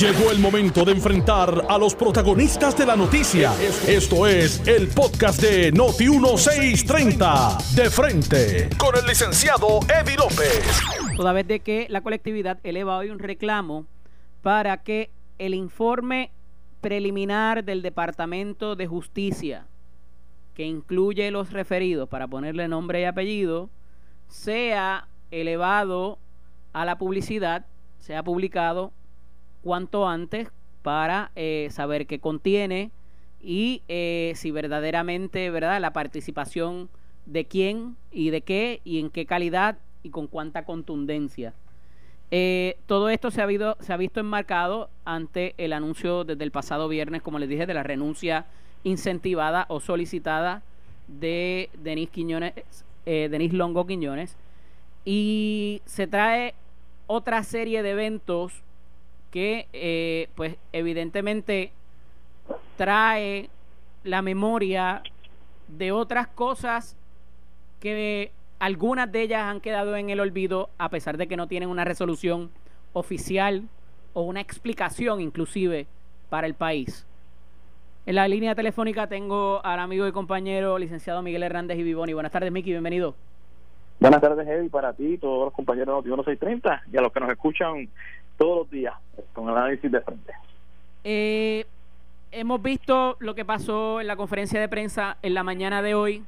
Llegó el momento de enfrentar a los protagonistas de la noticia. Esto es el podcast de Noti 1630. De frente con el licenciado Eddie López. Toda vez de que la colectividad eleva hoy un reclamo para que el informe preliminar del Departamento de Justicia, que incluye los referidos para ponerle nombre y apellido, sea elevado a la publicidad, sea publicado cuanto antes para eh, saber qué contiene y eh, si verdaderamente, ¿verdad? La participación de quién y de qué y en qué calidad y con cuánta contundencia. Eh, todo esto se ha, habido, se ha visto enmarcado ante el anuncio desde el pasado viernes, como les dije, de la renuncia incentivada o solicitada de Denis Quiñones, Denis Longo Quiñones. Y se trae otra serie de eventos que eh, pues evidentemente trae la memoria de otras cosas que algunas de ellas han quedado en el olvido a pesar de que no tienen una resolución oficial o una explicación inclusive para el país. En la línea telefónica tengo al amigo y compañero licenciado Miguel Hernández y Vivoni. Buenas tardes, Miki, bienvenido. Buenas tardes, Eddie, para ti, todos los compañeros de 1630 y a los que nos escuchan todos los días con el análisis de frente. Eh, hemos visto lo que pasó en la conferencia de prensa en la mañana de hoy.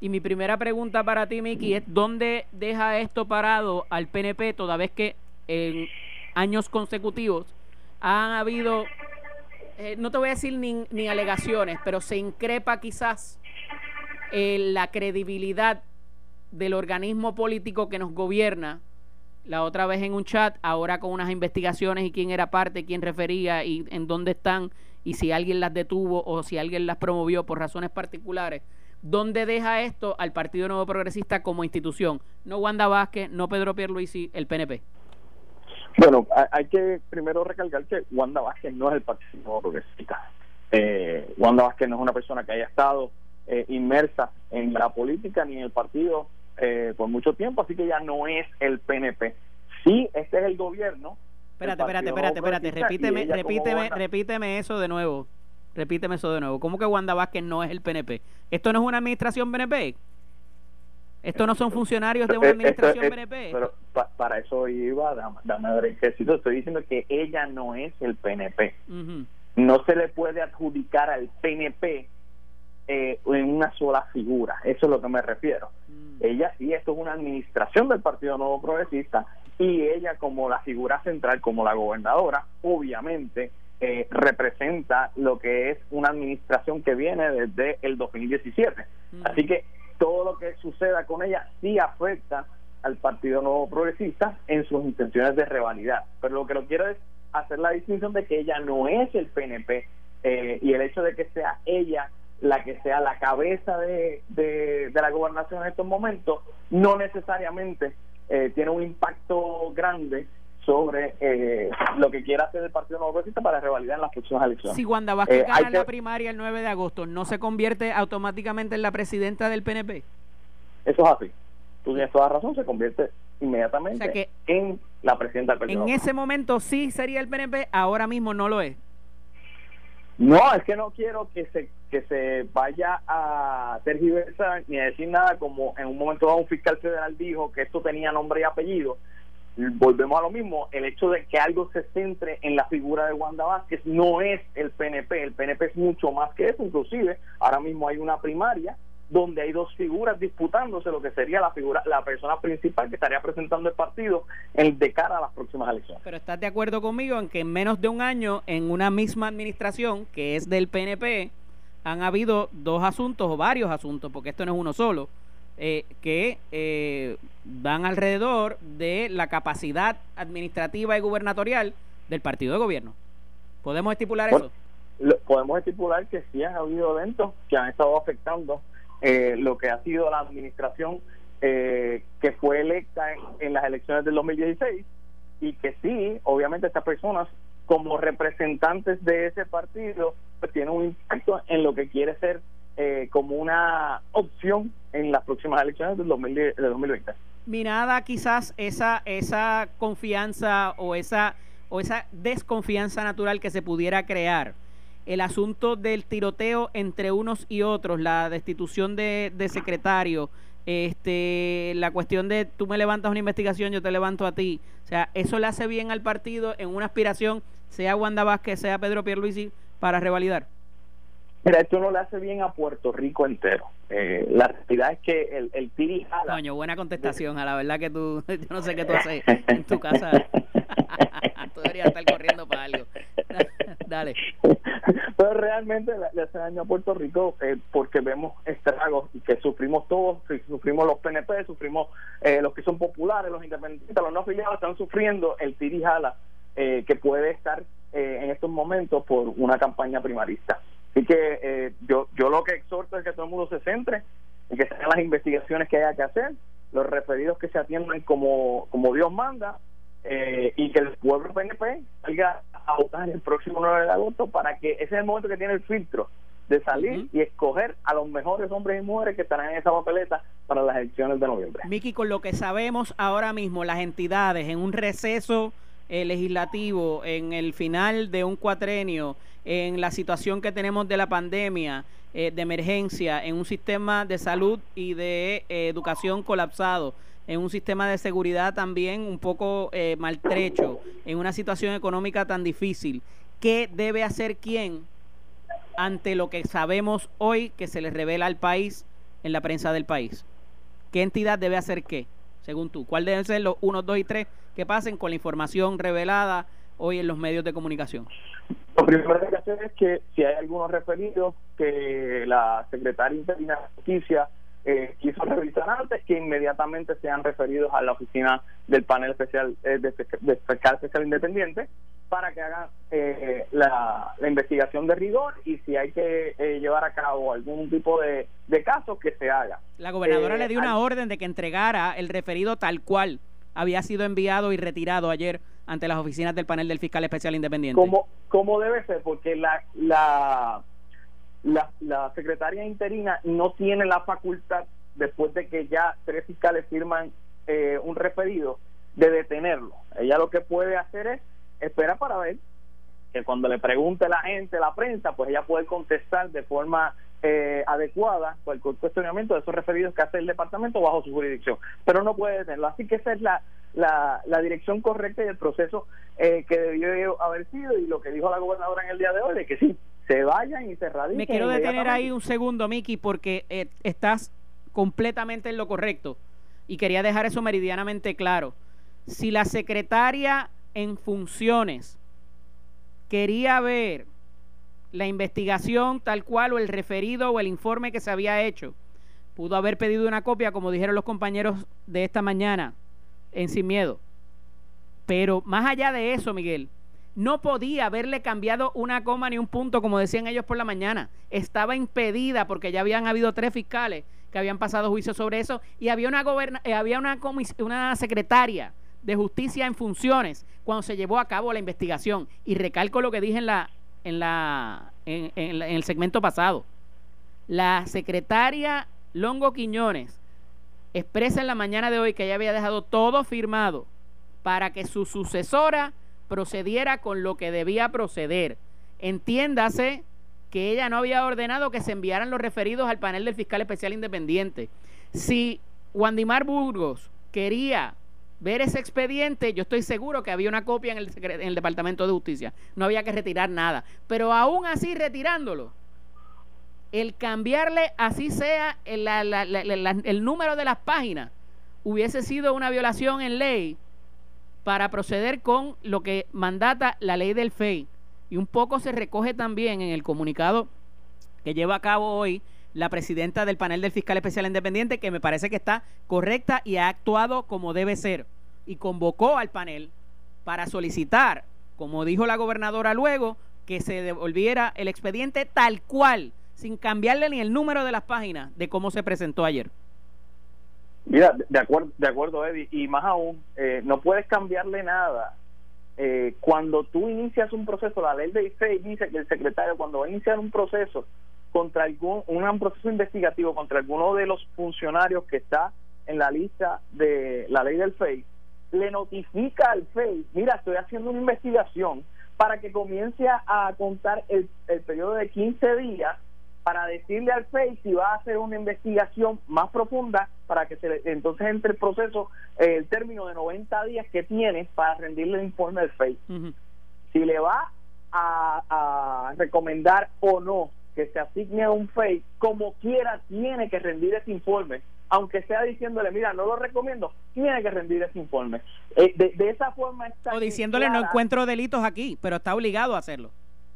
Y mi primera pregunta para ti, Miki, es ¿dónde deja esto parado al PNP toda vez que en años consecutivos han habido, eh, no te voy a decir ni, ni alegaciones, pero se increpa quizás eh, la credibilidad del organismo político que nos gobierna la otra vez en un chat, ahora con unas investigaciones y quién era parte, quién refería y en dónde están y si alguien las detuvo o si alguien las promovió por razones particulares. ¿Dónde deja esto al Partido Nuevo Progresista como institución? No Wanda Vázquez, no Pedro Pierluisi, el PNP. Bueno, hay que primero recalcar que Wanda Vázquez no es el Partido Nuevo Progresista. Eh, Wanda Vázquez no es una persona que haya estado eh, inmersa en la política ni en el partido eh, por mucho tiempo, así que ya no es el PNP. Sí, este es el gobierno. Espérate, espérate, espérate, espérate, repíteme, repíteme, repíteme eso de nuevo. Repíteme eso de nuevo. ¿Cómo que Wanda Vázquez no es el PNP? ¿Esto no es una administración PNP? ¿Esto no son funcionarios de una administración PNP? Pero para eso iba, dame, dame. Estoy diciendo que ella no es el PNP. No se le puede adjudicar al PNP eh, en una sola figura. Eso es lo que me refiero. Mm. Ella sí, esto es una administración del Partido Nuevo Progresista y ella como la figura central, como la gobernadora, obviamente eh, representa lo que es una administración que viene desde el 2017. Mm. Así que todo lo que suceda con ella sí afecta al Partido Nuevo Progresista en sus intenciones de revalidar. Pero lo que lo quiero es hacer la distinción de que ella no es el PNP eh, y el hecho de que sea ella la que sea la cabeza de, de, la gobernación en estos momentos, no necesariamente eh, tiene un impacto grande sobre eh, lo que quiera hacer el Partido Nuevo Progresista para revalidar en las próximas elecciones. Si Wanda Vázquez eh, gana la primaria el 9 de agosto, ¿no se convierte automáticamente en la presidenta del PNP? Eso es así. Tú tienes toda razón, se convierte inmediatamente en la presidenta del PNP. En ese momento sí sería el PNP, ahora mismo no lo es. No, es que no quiero que se que se vaya a tergiversar ni a decir nada como en un momento dado un fiscal federal dijo que esto tenía nombre y apellido. Volvemos a lo mismo, el hecho de que algo se centre en la figura de Wanda Vázquez no es el PNP, el PNP es mucho más que eso, inclusive ahora mismo hay una primaria donde hay dos figuras disputándose lo que sería la figura, la persona principal que estaría presentando el partido en, de cara a las próximas elecciones. Pero estás de acuerdo conmigo en que en menos de un año, en una misma administración que es del PNP, han habido dos asuntos o varios asuntos, porque esto no es uno solo, eh, que eh, van alrededor de la capacidad administrativa y gubernatorial del partido de gobierno. ¿Podemos estipular eso? podemos estipular que sí han habido eventos que han estado afectando eh, lo que ha sido la administración eh, que fue electa en, las elecciones del 2016 y que sí, obviamente estas personas como representantes de ese partido pues tienen un impacto en lo que quiere ser eh, como una opción en las próximas elecciones del, 2020. Mirada quizás esa esa confianza o esa o esa desconfianza natural que se pudiera crear. El asunto del tiroteo entre unos y otros, la destitución de, de secretario, este, la cuestión de tú me levantas una investigación, yo te levanto a ti. O sea, eso le hace bien al partido en una aspiración, sea Wanda Vázquez, sea Pedro Pierluisi, para revalidar. Mira, esto no le hace bien a Puerto Rico entero. Eh, la realidad es que el, el tiri Coño, buena contestación. A la verdad que tú, yo no sé qué tú haces en tu casa. tú deberías estar corriendo para algo. Dale. Pero realmente le hace daño a Puerto Rico eh, porque vemos estragos y que sufrimos todos, sufrimos los PNP, sufrimos eh, los que son populares, los independientes, los no afiliados están sufriendo el tirijala eh, que puede estar eh, en estos momentos por una campaña primarista. Así que eh, yo, yo lo que exhorto es que todo el mundo se centre en que sean las investigaciones que haya que hacer, los referidos que se atiendan como, como Dios manda eh, y que el pueblo PNP salga a votar el próximo 9 de agosto para que ese es el momento que tiene el filtro de salir y escoger a los mejores hombres y mujeres que estarán en esa papeleta para las elecciones de noviembre. Miki, con lo que sabemos ahora mismo, las entidades en un receso eh, legislativo, en el final de un cuatrenio, en la situación que tenemos de la pandemia, eh, de emergencia, en un sistema de salud y de eh, educación colapsado, en un sistema de seguridad también un poco maltrecho, en una situación económica tan difícil. ¿Qué debe hacer quién ante lo que sabemos hoy que se le revela al país en la prensa del país? ¿Qué entidad debe hacer qué, según tú? ¿Cuál deben ser los 1, 2 y 3 que pasen con la información revelada hoy en los medios de comunicación? Lo primero que hay que hacer es que si hay algunos referidos que la secretaria interina de Justicia eh, quiso revisar antes, que inmediatamente sean referidos a la oficina del panel especial eh, de, fiscal especial independiente para que hagan eh, la, investigación de rigor y si hay que llevar a cabo algún tipo de, de caso que se haga. La gobernadora le dio una orden de que entregara el referido tal cual había sido enviado y retirado ayer ante las oficinas del panel del fiscal especial independiente. Como, como debe ser, porque la, la, la, secretaria interina no tiene la facultad, después de que ya tres fiscales firman eh, un referido, de detenerlo. Ella lo que puede hacer es esperar para ver que cuando le pregunte la gente, la prensa, pues ella puede contestar de forma eh, adecuada cualquier cuestionamiento de esos referidos que hace el departamento bajo su jurisdicción, pero no puede tenerlo. Así que esa es la, la, la dirección correcta y el proceso eh, que debió haber sido y lo que dijo la gobernadora en el día de hoy, de que sí, se vayan y se radiquen. Me quiero detener ahí un segundo, Miki, porque eh, estás completamente en lo correcto y quería dejar eso meridianamente claro. Si la secretaria en funciones quería ver la investigación tal cual o el referido o el informe que se había hecho. Pudo haber pedido una copia, como dijeron los compañeros de esta mañana, en Sin Miedo. Pero más allá de eso, Miguel, no podía haberle cambiado una coma ni un punto, como decían ellos por la mañana. Estaba impedida porque ya habían habido tres fiscales que habían pasado juicio sobre eso y había una, eh, había una, una secretaria de justicia en funciones cuando se llevó a cabo la investigación. Y recalco lo que dije en la, en, la, en, el segmento pasado. La secretaria Longo Quiñones expresa en la mañana de hoy que ella había dejado todo firmado para que su sucesora procediera con lo que debía proceder. Entiéndase que ella no había ordenado que se enviaran los referidos al panel del fiscal especial independiente. Si Wandimar Burgos quería ver ese expediente, yo estoy seguro que había una copia en el, en el Departamento de Justicia. No había que retirar nada. Pero aún así retirándolo, el cambiarle así sea el, número de las páginas hubiese sido una violación en ley para proceder con lo que mandata la ley del FEI. Y un poco se recoge también en el comunicado que lleva a cabo hoy la presidenta del panel del fiscal especial independiente, que me parece que está correcta y ha actuado como debe ser. Y convocó al panel para solicitar, como dijo la gobernadora luego, que se devolviera el expediente tal cual, sin cambiarle ni el número de las páginas de cómo se presentó ayer. Mira, de acuerdo, de acuerdo, Eddie, y más aún, eh, no puedes cambiarle nada. Eh, cuando tú inicias un proceso, la ley de IFE dice que el secretario, cuando va a iniciar un proceso, contra algún un proceso investigativo contra alguno de los funcionarios que está en la lista de la ley del FEI, le notifica al FEI, mira, estoy haciendo una investigación para que comience a contar el, el periodo de 15 días para decirle al FEI si va a hacer una investigación más profunda para que se entonces entre el proceso, eh, el término de 90 días que tiene para rendirle el informe al FEI. Si le va a, a, recomendar o no que se asigne a un FEI, como quiera tiene que rendir ese informe, aunque sea diciéndole, mira, no lo recomiendo, tiene que rendir ese informe. Eh, de, esa forma está... O diciéndole, no encuentro delitos aquí, pero está obligado a hacerlo.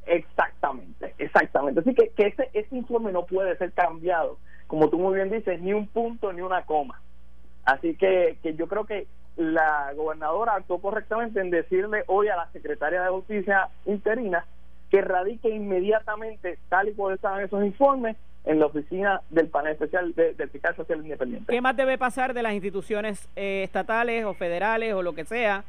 Exactamente, exactamente. Así que, que ese, ese informe no puede ser cambiado, como tú muy bien dices, ni un punto ni una coma. Así que, que yo creo que la gobernadora actuó correctamente en decirle hoy a la secretaria de Justicia interina que radique inmediatamente, tal y como están esos informes, en la oficina del panel especial del fiscal social independiente. ¿Qué más debe pasar de las instituciones eh, estatales o federales o lo que sea?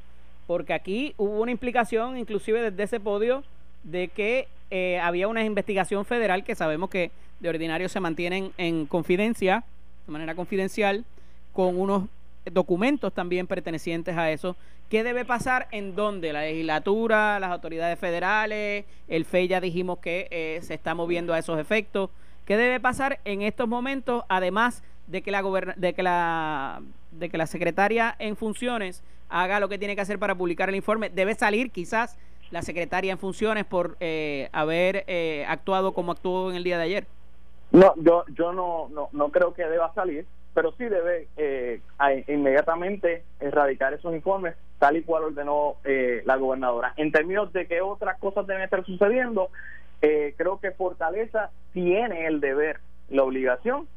Porque aquí hubo una implicación, inclusive desde ese podio, de que eh, había una investigación federal que sabemos que de ordinario se mantienen en confidencia, de manera confidencial, con unos documentos también pertenecientes a eso. ¿Qué debe pasar en dónde? La legislatura, las autoridades federales, el FEI ya dijimos que eh, se está moviendo a esos efectos. ¿Qué debe pasar en estos momentos, además de que la de que la de que la secretaria en funciones haga lo que tiene que hacer para publicar el informe? Debe salir quizás la secretaria en funciones por eh, haber eh, actuado como actuó en el día de ayer? No, yo, yo no, no, no creo que deba salir, pero sí debe eh, inmediatamente erradicar esos informes tal y cual ordenó la gobernadora. En términos de qué otras cosas deben estar sucediendo, creo que Fortaleza tiene el deber, la obligación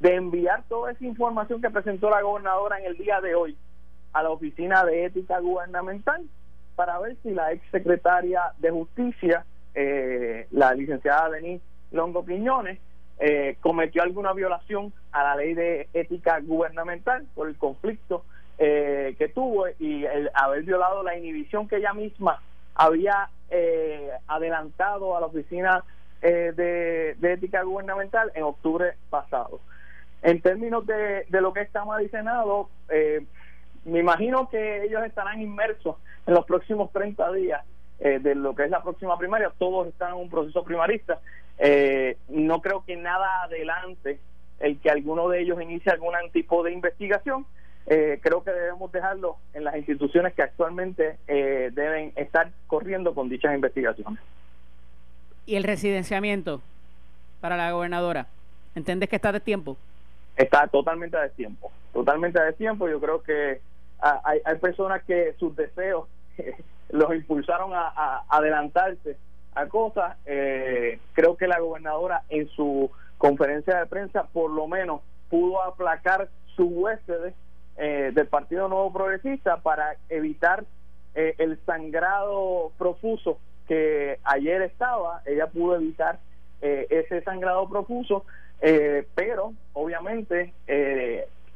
de enviar toda esa información que presentó la gobernadora en el día de hoy a la Oficina de Ética Gubernamental para ver si la ex secretaria de Justicia, eh, la licenciada Denise Longo Quiñones, eh, cometió alguna violación a la ley de ética gubernamental por el conflicto eh, que tuvo y el haber violado la inhibición que ella misma había adelantado a la oficina de, ética gubernamental en octubre pasado. En términos de, de lo que está mal eh, me imagino que ellos estarán inmersos en los próximos 30 días eh, de lo que es la próxima primaria. Todos están en un proceso primarista. Eh, no creo que nada adelante el que alguno de ellos inicie algún tipo de investigación. Eh, creo que debemos dejarlo en las instituciones que actualmente deben estar corriendo con dichas investigaciones. ¿Y el residenciamiento para la gobernadora? ¿Entiendes que está de tiempo? Está totalmente de tiempo, totalmente de tiempo. Yo creo que hay, hay personas que sus deseos los impulsaron a, adelantarse a cosas. Eh, creo que la gobernadora en su conferencia de prensa por lo menos pudo aplacar sus huéspedes eh, del Partido Nuevo Progresista para evitar eh, el sangrado profuso que ayer estaba. Ella pudo evitar ese sangrado profuso, pero obviamente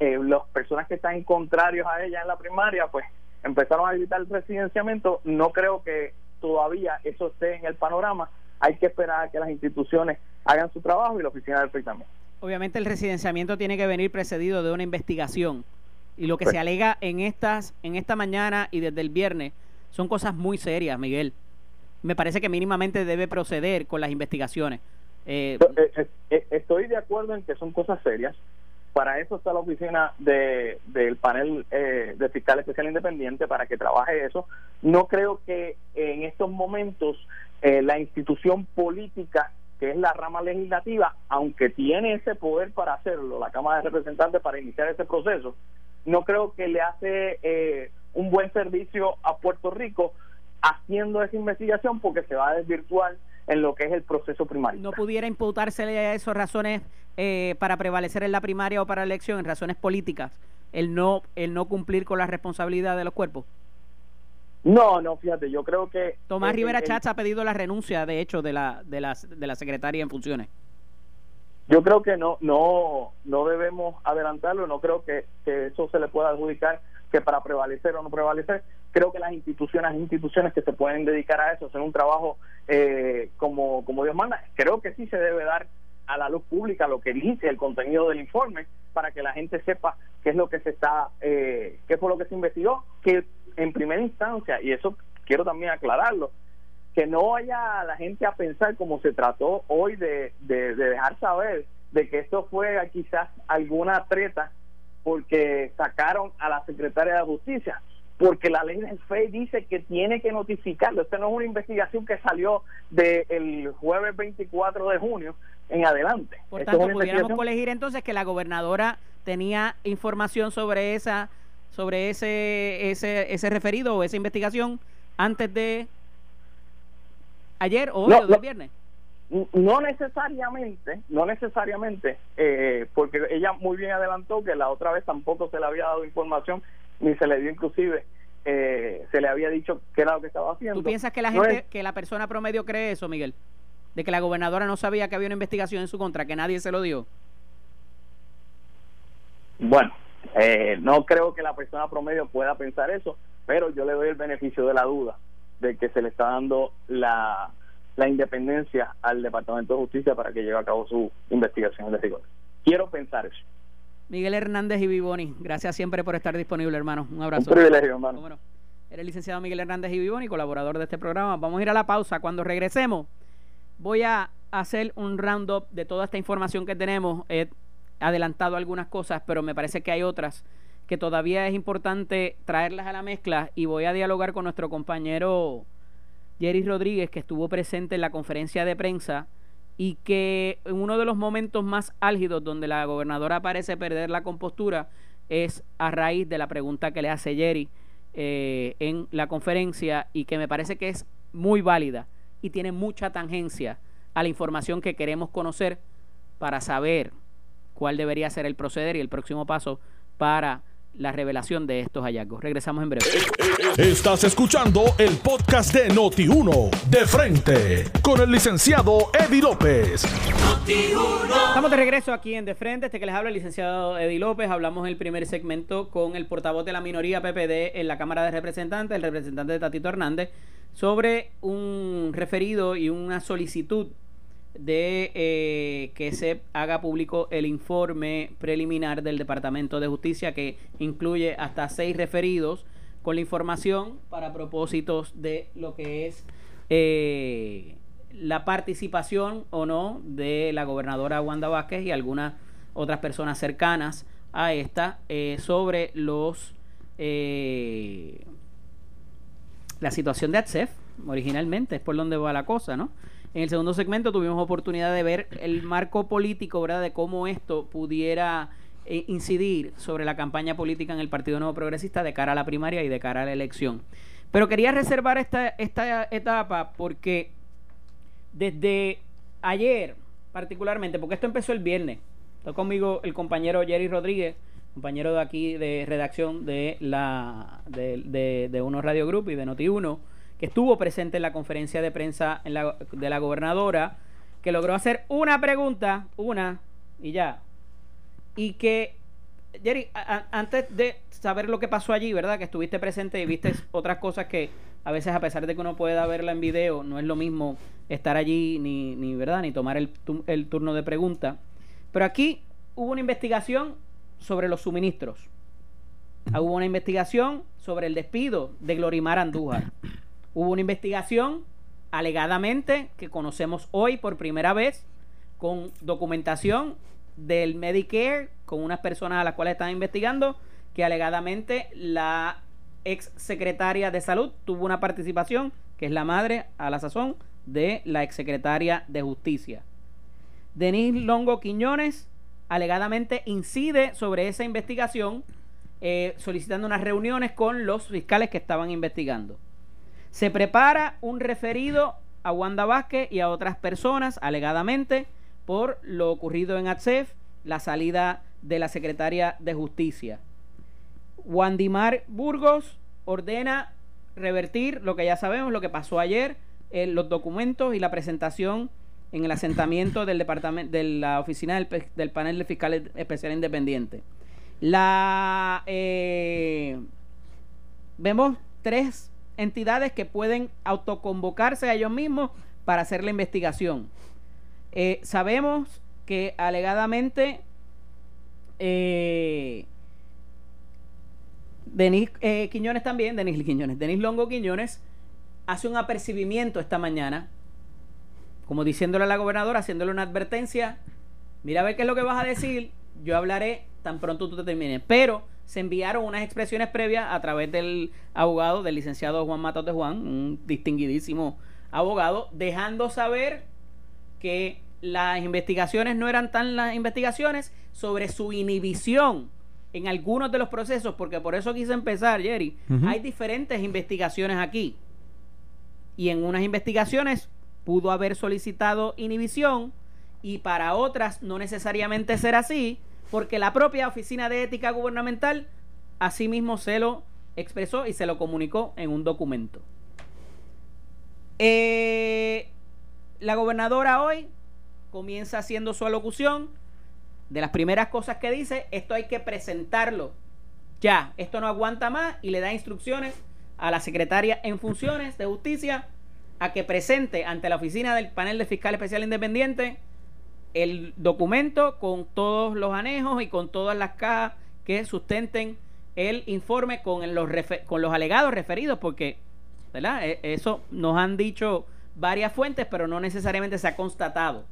eh, las personas que están contrarios a ella en la primaria, pues empezaron a evitar el presidenciamiento. No creo que todavía eso esté en el panorama. Hay que esperar a que las instituciones hagan su trabajo y la oficina del FEI también. Obviamente el residenciamiento tiene que venir precedido de una investigación. Y lo que se alega en estas, en esta mañana y desde el viernes son cosas muy serias, Miguel. Me parece que mínimamente debe proceder con las investigaciones. Eh, eh, estoy de acuerdo en que son cosas serias. Para eso está la oficina de, del panel eh, de fiscal especial independiente para que trabaje eso. No creo que en estos momentos eh, la institución política, que es la rama legislativa, aunque tiene ese poder para hacerlo, la Cámara de Representantes para iniciar ese proceso, no creo que le hace eh, un buen servicio a Puerto Rico haciendo esa investigación porque se va a desvirtuar en lo que es el proceso primario. ¿No pudiera imputársele a eso razones eh, para prevalecer en la primaria o para la elección, en razones políticas, el no, el no cumplir con la responsabilidad de los cuerpos? No, no, fíjate, yo creo que... Tomás Rivera Chacha ha pedido la renuncia, de hecho, de la, de la, de la secretaria en funciones. Yo creo que no, no, no debemos adelantarlo, no creo que, que eso se le pueda adjudicar que para prevalecer o no prevalecer, creo que las instituciones, instituciones que se pueden dedicar a eso, hacer un trabajo eh, como, Dios manda, creo que sí se debe dar a la luz pública lo que dice el contenido del informe para que la gente sepa qué es lo que se está, eh, qué fue lo que se investigó, que en primera instancia, y eso quiero también aclararlo, que no vaya la gente a pensar como se trató hoy de, de, dejar saber de que esto fue quizás alguna treta porque sacaron a la secretaria de justicia porque la ley del FEI dice que tiene que notificarlo. Esta no es una investigación que salió del jueves 24 de junio en adelante. Por tanto, pudiéramos colegir entonces que la gobernadora tenía información sobre esa sobre ese ese ese referido o esa investigación antes de ayer o hoy o del viernes. No necesariamente, no necesariamente, eh, porque ella muy bien adelantó que la otra vez tampoco se le había dado información ni se le dio inclusive eh, se le había dicho qué era lo que estaba haciendo. ¿Tú piensas que la gente, que la persona promedio cree eso, Miguel? De que la gobernadora no sabía que había una investigación en su contra, que nadie se lo dio. Bueno, eh, no creo que la persona promedio pueda pensar eso, pero yo le doy el beneficio de la duda de que se le está dando la, la independencia al Departamento de Justicia para que lleve a cabo su investigación de rigor. Quiero pensar eso. Miguel Hernández y Vivoni, gracias siempre por estar disponible, hermano. Un abrazo. Un privilegio, hermano. Bueno, el licenciado Miguel Hernández y Vivoni, colaborador de este programa. Vamos a ir a la pausa. Cuando regresemos, voy a hacer un roundup de toda esta información que tenemos. He adelantado algunas cosas, pero me parece que hay otras que todavía es importante traerlas a la mezcla y voy a dialogar con nuestro compañero Jerry Rodríguez, que estuvo presente en la conferencia de prensa y que en uno de los momentos más álgidos donde la gobernadora parece perder la compostura es a raíz de la pregunta que le hace Jerry eh, en la conferencia y que me parece que es muy válida y tiene mucha tangencia a la información que queremos conocer para saber cuál debería ser el proceder y el próximo paso para la revelación de estos hallazgos. Regresamos en breve. Estás escuchando el podcast de Noti1, de frente, con el licenciado Eddie López. Estamos de regreso aquí en De Frente, este que les habla el licenciado Eddie López. Hablamos en el primer segmento con el portavoz de la minoría PPD en la Cámara de Representantes, el representante de Tatito Hernández, sobre un referido y una solicitud de eh, que se haga público el informe preliminar del Departamento de Justicia que incluye hasta seis referidos con la información para propósitos de lo que es eh, la participación o no de la gobernadora Wanda Vázquez y algunas otras personas cercanas a esta eh, sobre los la situación de ATSEF originalmente es por donde va la cosa, ¿no? En el segundo segmento tuvimos oportunidad de ver el marco político, ¿verdad? De cómo esto pudiera eh, incidir sobre la campaña política en el Partido Nuevo Progresista de cara a la primaria y de cara a la elección. Pero quería reservar esta, esta etapa porque desde ayer, particularmente, porque esto empezó el viernes, está conmigo el compañero Jerry Rodríguez, compañero de aquí de redacción de la de, de, Uno Radio Group y de Noti Uno que estuvo presente en la conferencia de prensa de la gobernadora, que logró hacer una pregunta, una y ya. Y que, Jerry, antes de saber lo que pasó allí, ¿verdad? Que estuviste presente y viste otras cosas que a veces, a pesar de que uno pueda verla en video, no es lo mismo estar allí ni, ni ¿verdad? Ni tomar el, el turno de pregunta. Pero aquí hubo una investigación sobre los suministros. Hubo una investigación sobre el despido de Glorimar Andújar. Hubo una investigación alegadamente que conocemos hoy por primera vez con documentación del Medicare con unas personas a las cuales están investigando que alegadamente la ex secretaria de salud tuvo una participación que es la madre a la sazón de la ex secretaria de justicia. Denise Longo Quiñones alegadamente incide sobre esa investigación eh, solicitando unas reuniones con los fiscales que estaban investigando. Se prepara un referido a Wanda Vázquez y a otras personas, alegadamente, por lo ocurrido en ATSEF, la salida de la secretaria de Justicia. Wandimar Burgos ordena revertir lo que ya sabemos, lo que pasó ayer, en los documentos y la presentación en el asentamiento del departamento de la oficina del, panel de fiscales especial independiente. La eh, vemos tres entidades que pueden autoconvocarse a ellos mismos para hacer la investigación. Eh, sabemos que alegadamente eh, Denis eh, Quiñones también, Denis Quiñones, Denis Longo Quiñones hace un apercibimiento esta mañana, como diciéndole a la gobernadora, haciéndole una advertencia, mira a ver qué es lo que vas a decir, yo hablaré tan pronto tú te termines. Pero se enviaron unas expresiones previas a través del abogado, del licenciado Juan Matos de Juan, un distinguidísimo abogado, dejando saber que las investigaciones no eran tan las investigaciones sobre su inhibición en algunos de los procesos, porque por eso quise empezar, Jerry. Hay diferentes investigaciones aquí. Y en unas investigaciones pudo haber solicitado inhibición y para otras no necesariamente ser así, porque la propia Oficina de Ética Gubernamental asimismo se lo expresó y se lo comunicó en un documento. Eh, la gobernadora hoy comienza haciendo su alocución. De las primeras cosas que dice, esto hay que presentarlo. Ya, esto no aguanta más y le da instrucciones a la secretaria en funciones de justicia a que presente ante la oficina del panel de fiscal especial independiente el documento con todos los anejos y con todas las cajas que sustenten el informe con los, con los alegados referidos, porque ¿verdad? E, eso nos han dicho varias fuentes, pero no necesariamente se ha constatado.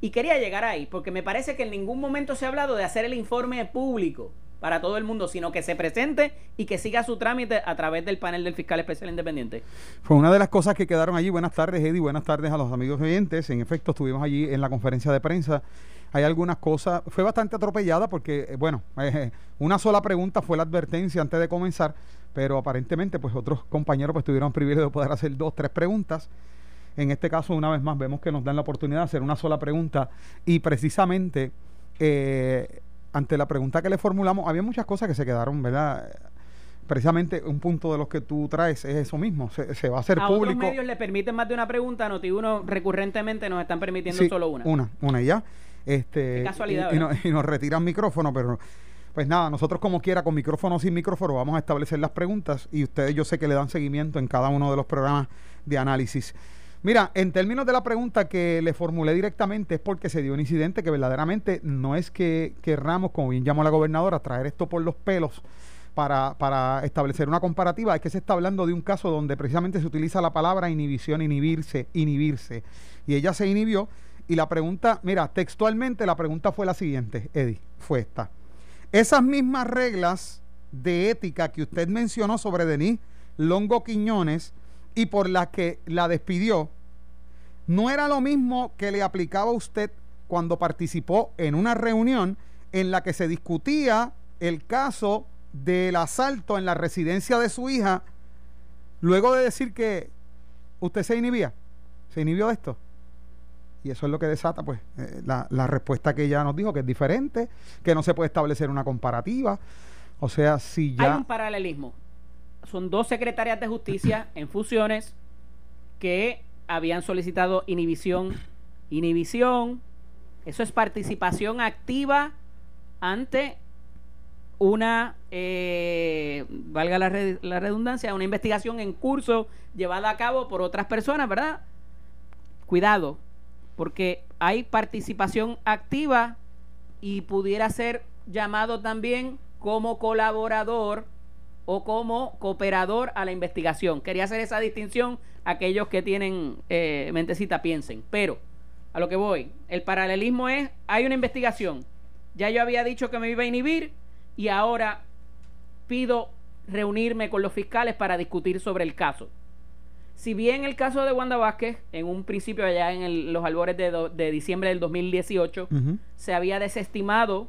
Y quería llegar ahí, porque me parece que en ningún momento se ha hablado de hacer el informe público para todo el mundo, sino que se presente y que siga su trámite a través del panel del fiscal especial independiente. Fue una de las cosas que quedaron allí. Buenas tardes, Eddie. Buenas tardes a los amigos oyentes. En efecto, estuvimos allí en la conferencia de prensa. Hay algunas cosas, fue bastante atropellada porque, eh, bueno, eh, una sola pregunta fue la advertencia antes de comenzar, pero aparentemente, pues otros compañeros pues tuvieron el privilegio de poder hacer dos, tres preguntas. En este caso, una vez más, vemos que nos dan la oportunidad de hacer una sola pregunta y precisamente eh, ante la pregunta que le formulamos, había muchas cosas que se quedaron, ¿verdad? Precisamente un punto de los que tú traes es eso mismo, se, va a hacer público. A otros medios le permiten más de una pregunta, Noti uno recurrentemente nos están permitiendo solo una. Una, una y ya. Este, Qué casualidad. Y, y, nos retiran micrófono, pero pues nada, nosotros como quiera, con micrófono o sin micrófono, vamos a establecer las preguntas y ustedes yo sé que le dan seguimiento en cada uno de los programas de análisis. Mira, en términos de la pregunta que le formulé directamente es porque se dio un incidente que verdaderamente no es que querramos, como bien llamó la gobernadora, traer esto por los pelos para, para establecer una comparativa, es que se está hablando de un caso donde precisamente se utiliza la palabra inhibición, inhibirse, inhibirse. Y ella se inhibió y la pregunta, mira, textualmente la pregunta fue la siguiente, Eddie, fue esta. Esas mismas reglas de ética que usted mencionó sobre Denis Longo Quiñones, y por la que la despidió, no era lo mismo que le aplicaba a usted cuando participó en una reunión en la que se discutía el caso del asalto en la residencia de su hija, luego de decir que usted se inhibía, se inhibió de esto. Y eso es lo que desata, pues, eh, la, la, respuesta que ella nos dijo, que es diferente, que no se puede establecer una comparativa. O sea, si ya... Hay un paralelismo son dos secretarias de justicia en fusiones que habían solicitado inhibición. Inhibición, eso es participación activa ante una, eh, valga la, la, redundancia, una investigación en curso llevada a cabo por otras personas, ¿verdad? Cuidado, porque hay participación activa y pudiera ser llamado también como colaborador o como cooperador a la investigación. Quería hacer esa distinción. Aquellos que tienen eh, mentecita piensen. Pero a lo que voy, el paralelismo es, hay una investigación. Ya yo había dicho que me iba a inhibir y ahora pido reunirme con los fiscales para discutir sobre el caso. Si bien el caso de Wanda Vázquez, en un principio allá en los albores de, diciembre del 2018, se había desestimado,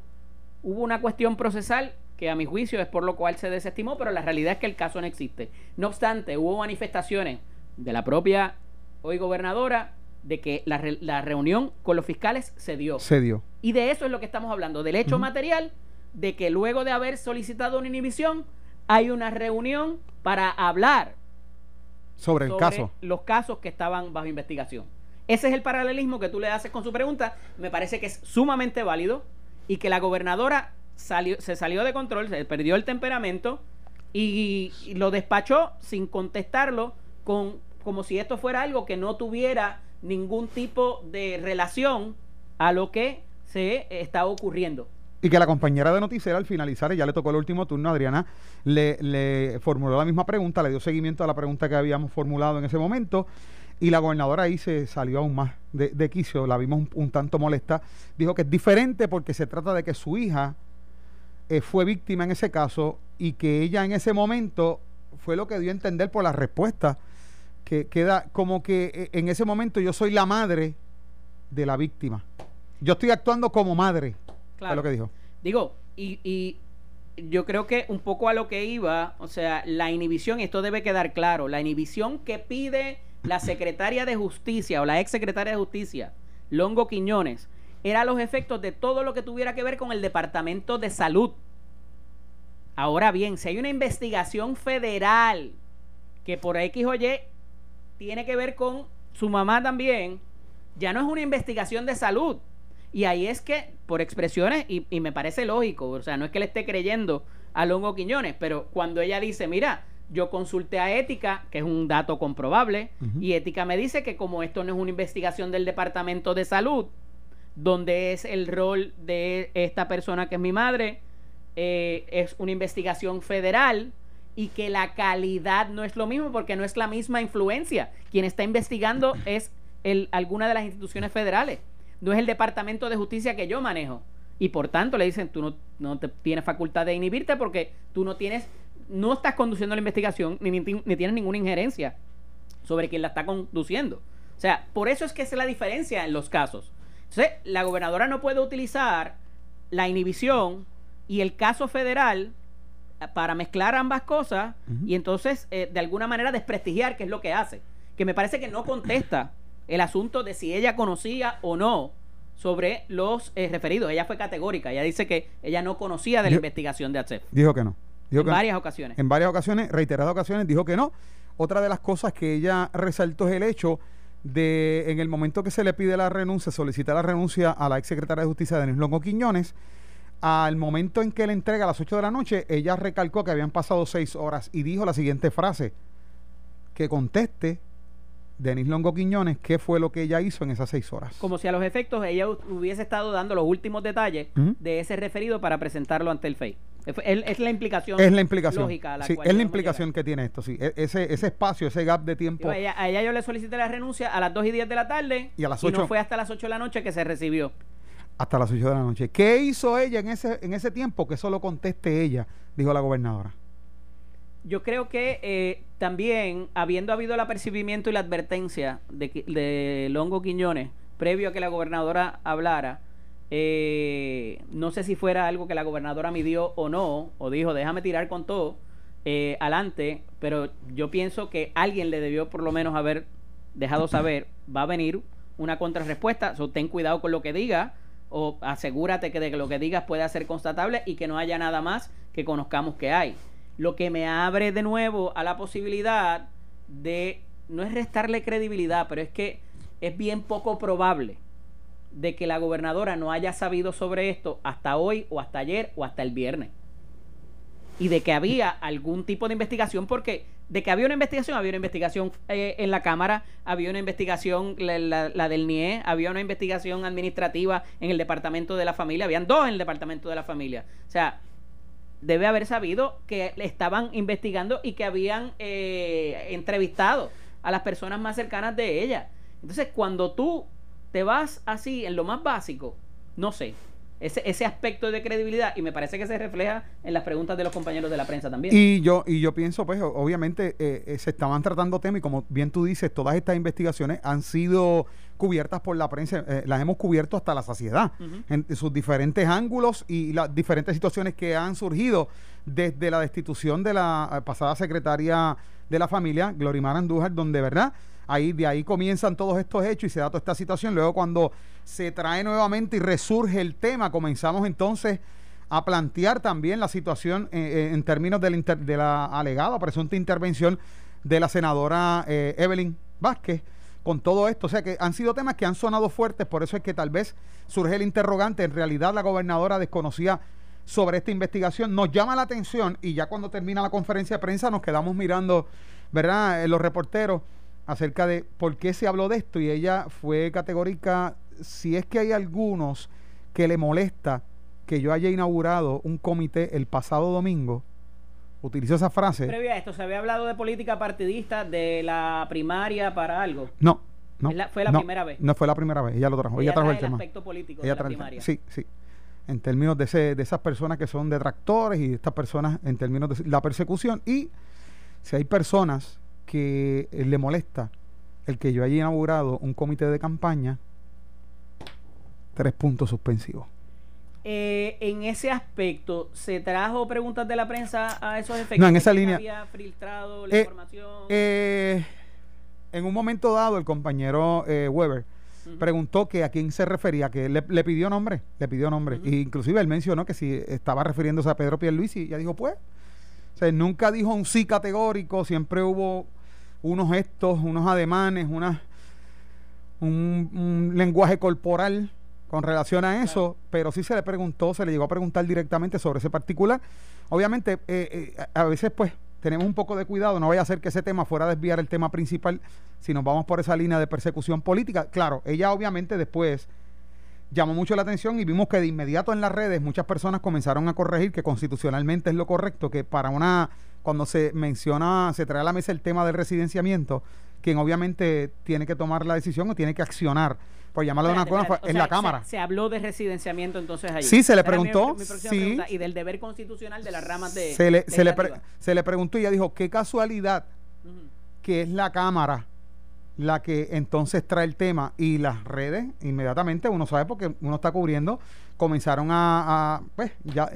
hubo una cuestión procesal que a mi juicio es por lo cual se desestimó, pero la realidad es que el caso no existe. No obstante, hubo manifestaciones de la propia hoy gobernadora de que la, la reunión con los fiscales se dio. Se dio. Y de eso es lo que estamos hablando, del hecho material de que luego de haber solicitado una inhibición, hay una reunión para hablar sobre el caso. Los casos que estaban bajo investigación. Ese es el paralelismo que tú le haces con su pregunta. Me parece que es sumamente válido y que la gobernadora salió, se salió de control, se perdió el temperamento y, lo despachó sin contestarlo con como si esto fuera algo que no tuviera ningún tipo de relación a lo que se está ocurriendo. Y que la compañera de noticiera al finalizar, ya le tocó el último turno, Adriana, le, le formuló la misma pregunta, le dio seguimiento a la pregunta que habíamos formulado en ese momento. Y la gobernadora ahí se salió aún más de, quicio, la vimos un, tanto molesta. Dijo que es diferente porque se trata de que su hija eh, fue víctima en ese caso y que ella en ese momento fue lo que dio a entender por la respuesta, que queda como que eh, en ese momento yo soy la madre de la víctima. Yo estoy actuando como madre. Claro. lo que dijo. Digo, y, y yo creo que un poco a lo que iba, o sea, la inhibición, esto debe quedar claro, la inhibición que pide la secretaria de justicia o la ex secretaria de justicia, Longo Quiñones, era los efectos de todo lo que tuviera que ver con el Departamento de Salud. Ahora bien, si hay una investigación federal que por X o Y tiene que ver con su mamá también, ya no es una investigación de salud, y ahí es que, por expresiones, y, me parece lógico, o sea, no es que le esté creyendo a Longo Quiñones, pero cuando ella dice, mira, yo consulté a Ética, que es un dato comprobable, y Ética me dice que como esto no es una investigación del Departamento de Salud, donde es el rol de esta persona que es mi madre, eh, es una investigación federal y que la calidad no es lo mismo porque no es la misma influencia. Quien está investigando es el, alguna de las instituciones federales no es el Departamento de Justicia que yo manejo. Y por tanto le dicen, tú no, no te tienes facultad de inhibirte porque tú no tienes, no estás conduciendo la investigación ni, ni, tienes ninguna injerencia sobre quien la está conduciendo. O sea, por eso es que es la diferencia en los casos. Entonces, la gobernadora no puede utilizar la inhibición y el caso federal eh, para mezclar ambas cosas y entonces eh, de alguna manera desprestigiar qué es lo que hace. Que me parece que no contesta el asunto de si ella conocía o no sobre los eh, referidos. Ella fue categórica. Ella dice que ella no conocía de la investigación de ACEF. Dijo que no. en varias ocasiones. En varias ocasiones, reiteradas ocasiones, dijo que no. Otra de las cosas que ella resaltó es el hecho de, en el momento que se le pide la renuncia, solicita la renuncia a la ex secretaria de Justicia, Denis Longo Quiñones, al momento en que le entrega a las 8 de la noche, ella recalcó que habían pasado 6 horas y dijo la siguiente frase, que conteste Denis Longo Quiñones, qué fue lo que ella hizo en esas seis horas. Como si a los efectos ella hubiese estado dando los últimos detalles de ese referido para presentarlo ante el FEI. Es, la implicación es la implicación lógica. sí, es la implicación que tiene esto, sí. E, ese, ese espacio, ese gap de tiempo. a, ella, yo le solicité la renuncia a las 2 y 10 de la tarde y, a las 8, no fue hasta las 8 de la noche que se recibió. Hasta las 8 de la noche. ¿Qué hizo ella en ese, en ese tiempo? Que solo conteste ella, dijo la gobernadora yo creo que eh, también, habiendo habido el apercibimiento y la advertencia de, de Longo Quiñones, previo a que la gobernadora hablara, eh, no sé si fuera algo que la gobernadora midió o no, o dijo, déjame tirar con todo eh, adelante, pero yo pienso que alguien le debió por lo menos haber dejado saber, va a venir una contrarrespuesta, so, ten cuidado con lo que diga, o asegúrate que de que lo que digas pueda ser constatable y que no haya nada más que conozcamos que hay lo que me abre de nuevo a la posibilidad de, no es restarle credibilidad, pero es que es bien poco probable de que la gobernadora no haya sabido sobre esto hasta hoy o hasta ayer o hasta el viernes. Y de que había algún tipo de investigación, porque de que había una investigación, había una investigación eh, en la Cámara, había una investigación, la, del NIE, había una investigación administrativa en el Departamento de la Familia, habían dos en el Departamento de la Familia. O sea, debe haber sabido que estaban investigando y que habían eh, entrevistado a las personas más cercanas de ella. Entonces, cuando tú te vas así en lo más básico, no sé, ese, ese aspecto de credibilidad y me parece que se refleja en las preguntas de los compañeros de la prensa también. Y yo y yo pienso, pues, obviamente eh, eh, se estaban tratando temas y como bien tú dices, todas estas investigaciones han sido cubiertas por la prensa, eh, las hemos cubierto hasta la saciedad, en, sus diferentes ángulos y las diferentes situaciones que han surgido desde la destitución de la pasada secretaria de la familia, Glorimar Andújar, donde, ¿verdad? Ahí, de ahí comienzan todos estos hechos y se da toda esta situación. Luego cuando se trae nuevamente y resurge el tema, comenzamos entonces a plantear también la situación eh, eh, en términos de la alegada presunta intervención de la senadora eh, Evelyn Vázquez con todo esto. O sea que han sido temas que han sonado fuertes, por eso es que tal vez surge el interrogante. En realidad la gobernadora desconocía sobre esta investigación. Nos llama la atención y ya cuando termina la conferencia de prensa nos quedamos mirando, ¿verdad? los reporteros acerca de por qué se habló de esto y ella fue categórica, si es que hay algunos que le molesta que yo haya inaugurado un comité el pasado domingo, utilizó esa frase. Previo a esto, ¿se había hablado de política partidista de la primaria para algo? No, no. fue la primera vez. No fue la primera vez, ella lo trajo. Ella, trajo el, tema. aspecto político de la primaria. Sí, sí. En términos de, ese, de esas personas que son detractores y de estas personas en términos de la persecución. Y si hay personas que le molesta el que yo haya inaugurado un comité de campaña, tres puntos suspensivos. Eh, en ese aspecto, ¿se trajo preguntas de la prensa a esos efectos? No, en esa línea. ¿Había filtrado la eh, información? Eh, en un momento dado, el compañero Weber preguntó que a quién se refería, que le, pidió nombre, le pidió nombre. inclusive él mencionó que si estaba refiriéndose a Pedro Pierluisi, y ya dijo, pues. O sea, nunca dijo un sí categórico, siempre hubo unos gestos, unos ademanes, una, un lenguaje corporal con relación a eso, pero sí se le preguntó, se le llegó a preguntar directamente sobre ese particular. Obviamente, eh, eh, a veces pues tenemos un poco de cuidado, no vaya a ser que ese tema fuera a desviar el tema principal si nos vamos por esa línea de persecución política. Claro, ella obviamente después llamó mucho la atención y vimos que de inmediato en las redes muchas personas comenzaron a corregir que constitucionalmente es lo correcto, que para una, cuando se menciona, se trae a la mesa el tema del residenciamiento, quien obviamente tiene que tomar la decisión o tiene que accionar por llamarlo de una forma, en la Cámara. Se, habló de residenciamiento entonces ahí. Sí, se le preguntó. sí, y del deber constitucional de las ramas de. Se le, se le, se le preguntó y ella dijo: qué casualidad que es la Cámara la que entonces trae el tema y las redes, inmediatamente, uno sabe porque uno está cubriendo, comenzaron a. pues ya.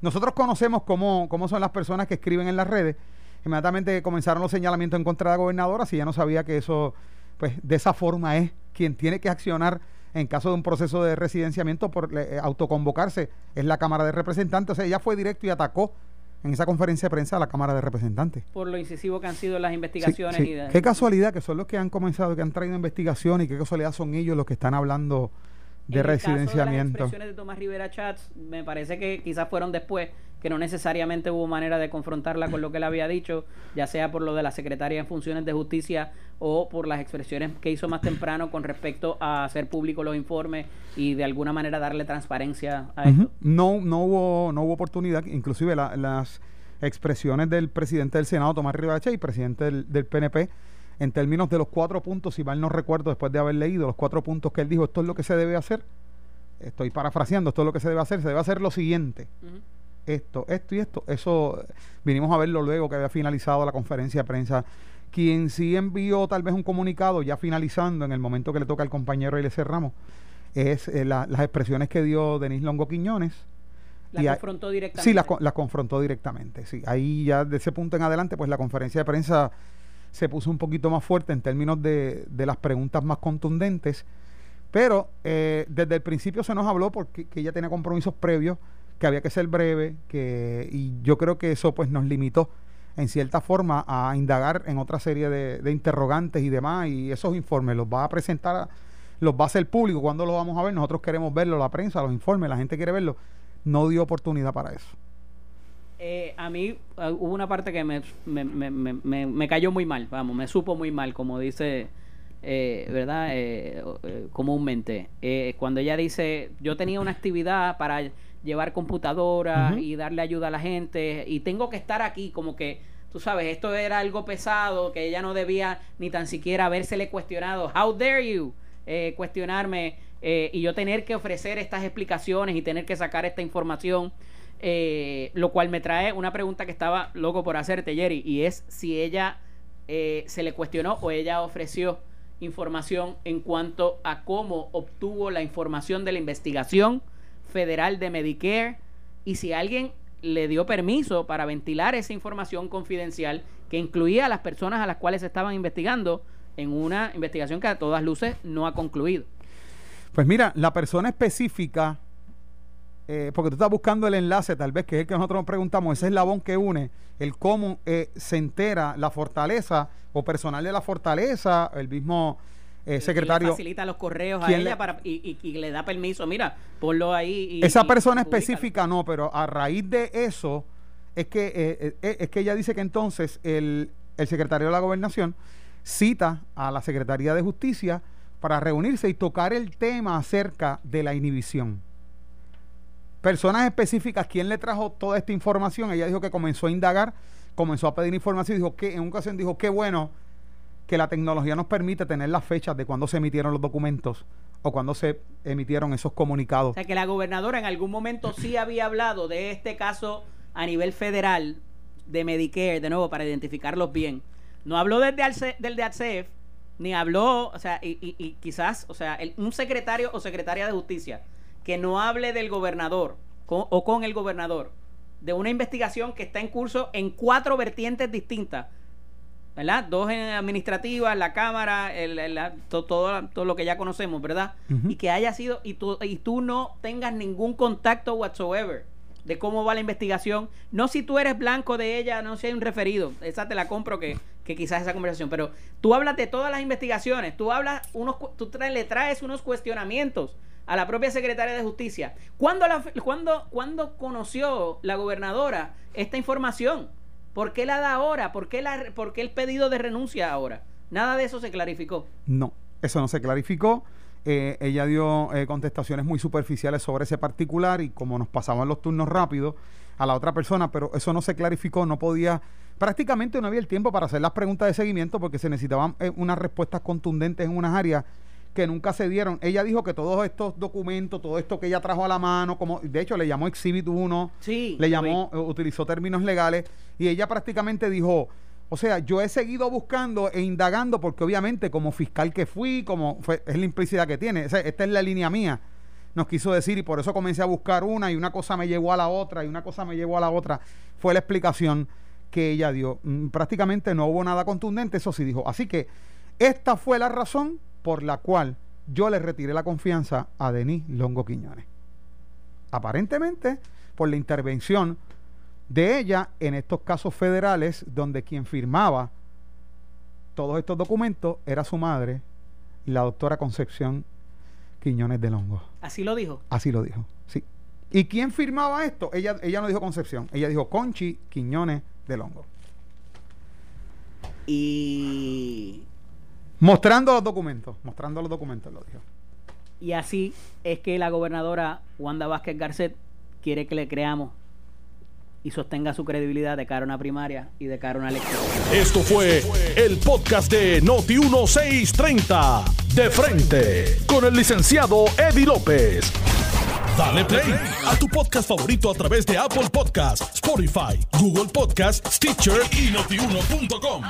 Nosotros conocemos cómo, cómo son las personas que escriben en las redes. Inmediatamente comenzaron los señalamientos en contra de la gobernadora, si ya no sabía que eso, pues de esa forma es quien tiene que accionar en caso de un proceso de residenciamiento por eh, autoconvocarse es la Cámara de Representantes. O sea, ella fue directo y atacó en esa conferencia de prensa a la Cámara de Representantes. Por lo incisivo que han sido las investigaciones. Y Qué casualidad que son los que han comenzado, que han traído investigación y qué casualidad son ellos los que están hablando de residenciamiento. las expresiones de Tomás Rivera Chats, me parece que quizás fueron después que no necesariamente hubo manera de confrontarla con lo que él había dicho, ya sea por lo de la secretaria en funciones de justicia o por las expresiones que hizo más temprano con respecto a hacer público los informes y de alguna manera darle transparencia a esto. No, no hubo, no hubo oportunidad, inclusive las expresiones del presidente del Senado, Tomás Rivera y presidente del, del PNP, en términos de los cuatro puntos, si mal no recuerdo, después de haber leído los cuatro puntos que él dijo, esto es lo que se debe hacer. Estoy parafraseando, esto es lo que se debe hacer. Se debe hacer lo siguiente esto, esto y esto. Eso vinimos a verlo luego que había finalizado la conferencia de prensa. Quien sí envió tal vez un comunicado ya finalizando en el momento que le toca al compañero L.C. Ramos es eh, las expresiones que dio Denis Longo Quiñones. ¿La confrontó directamente? Sí, la, confrontó directamente, sí. Ahí ya de ese punto en adelante, pues la conferencia de prensa se puso un poquito más fuerte en términos de, de las preguntas más contundentes, pero eh, desde el principio se nos habló porque que ella tenía compromisos previos que había que ser breve, que, y yo creo que eso pues nos limitó en cierta forma a indagar en otra serie de, interrogantes y demás, y esos informes los va a presentar, los va a hacer público, cuando los vamos a ver? Nosotros queremos verlo, la prensa, los informes, la gente quiere verlo, no dio oportunidad para eso. Eh, a mí uh, hubo una parte que me, me, me, me, cayó muy mal, vamos, me supo muy mal, como dice, eh, ¿verdad? Eh, eh comúnmente. cuando ella dice, yo tenía una actividad para llevar computadoras y darle ayuda a la gente y tengo que estar aquí como que tú sabes esto era algo pesado que ella no debía ni tan siquiera habérsele cuestionado how dare you eh, cuestionarme eh, y yo tener que ofrecer estas explicaciones y tener que sacar esta información eh, lo cual me trae una pregunta que estaba loco por hacerte Jerry y es si ella se le cuestionó o ella ofreció información en cuanto a cómo obtuvo la información de la investigación federal de Medicare y si alguien le dio permiso para ventilar esa información confidencial que incluía a las personas a las cuales se estaban investigando en una investigación que a todas luces no ha concluido. Pues mira, la persona específica, eh, porque tú estás buscando el enlace tal vez, que es el que nosotros nos preguntamos, ese eslabón que une el cómo eh, se entera la fortaleza o personal de la fortaleza, el mismo eh, secretario. facilita los correos a ella para, y, le da permiso, mira, ponlo ahí. esa persona específica no, pero a raíz de eso es que, eh, eh, es que ella dice que entonces el, el secretario de la gobernación cita a la Secretaría de Justicia para reunirse y tocar el tema acerca de la inhibición. Personas específicas, ¿quién le trajo toda esta información? Ella dijo que comenzó a indagar, comenzó a pedir información y dijo que en una ocasión dijo, qué bueno que la tecnología nos permite tener las fechas de cuando se emitieron los documentos o cuando se emitieron esos comunicados. O sea, que la gobernadora en algún momento sí había hablado de este caso a nivel federal de Medicare, de nuevo, para identificarlos bien. No habló del de, del de ACF, ni habló, o sea, y, quizás, o sea, un secretario o secretaria de justicia que no hable del gobernador o con el gobernador de una investigación que está en curso en cuatro vertientes distintas, ¿verdad? Dos en administrativa, la Cámara, el, todo, todo, lo que ya conocemos, ¿verdad? Y que haya sido, y tú, y tú no tengas ningún contacto whatsoever de cómo va la investigación. No si tú eres blanco de ella, no si hay un referido. Esa te la compro que, que quizás esa conversación. Pero tú hablas de todas las investigaciones, tú hablas, unos, tú le traes unos cuestionamientos a la propia secretaria de Justicia. ¿Cuándo, la, cuando, conoció la gobernadora esta información? ¿Por qué la da ahora? ¿Por qué, la, ¿Por qué el pedido de renuncia ahora? Nada de eso se clarificó. No, eso no se clarificó. Eh, ella dio eh, contestaciones muy superficiales sobre ese particular y como nos pasaban los turnos rápidos a la otra persona, pero eso no se clarificó, no podía, prácticamente no había el tiempo para hacer las preguntas de seguimiento porque se necesitaban eh, unas respuestas contundentes en unas áreas que nunca se dieron. Ella dijo que todos estos documentos, todo esto que ella trajo a la mano, como de hecho le llamó Exhibit 1, sí, le llamó, utilizó términos legales y ella prácticamente dijo, o sea, yo he seguido buscando e indagando porque obviamente como fiscal que fui, como es la implicidad que tiene, esta es la línea mía, nos quiso decir y por eso comencé a buscar una y una cosa me llevó a la otra y una cosa me llevó a la otra. Fue la explicación que ella dio. Mm, prácticamente no hubo nada contundente, eso sí dijo. Así que esta fue la razón por la cual yo le retiré la confianza a Denis Longo Quiñones. Aparentemente por la intervención de ella en estos casos federales donde quien firmaba todos estos documentos era su madre, la doctora Concepción Quiñones de Longo. ¿Así lo dijo? Así lo dijo, sí. ¿Y quién firmaba esto? Ella, ella no dijo Concepción, ella dijo Conchi Quiñones de Longo. Y... Mostrando los documentos, mostrando los documentos, lo dijo. Y así es que la gobernadora Wanda Vázquez Garcet quiere que le creamos y sostenga su credibilidad de cara a una primaria y de cara a una elección. Esto fue el podcast de Noti1630. De frente, con el licenciado Eddie López. Dale play a tu podcast favorito a través de Apple Podcasts, Spotify, Google Podcasts, Stitcher y notiuno.com.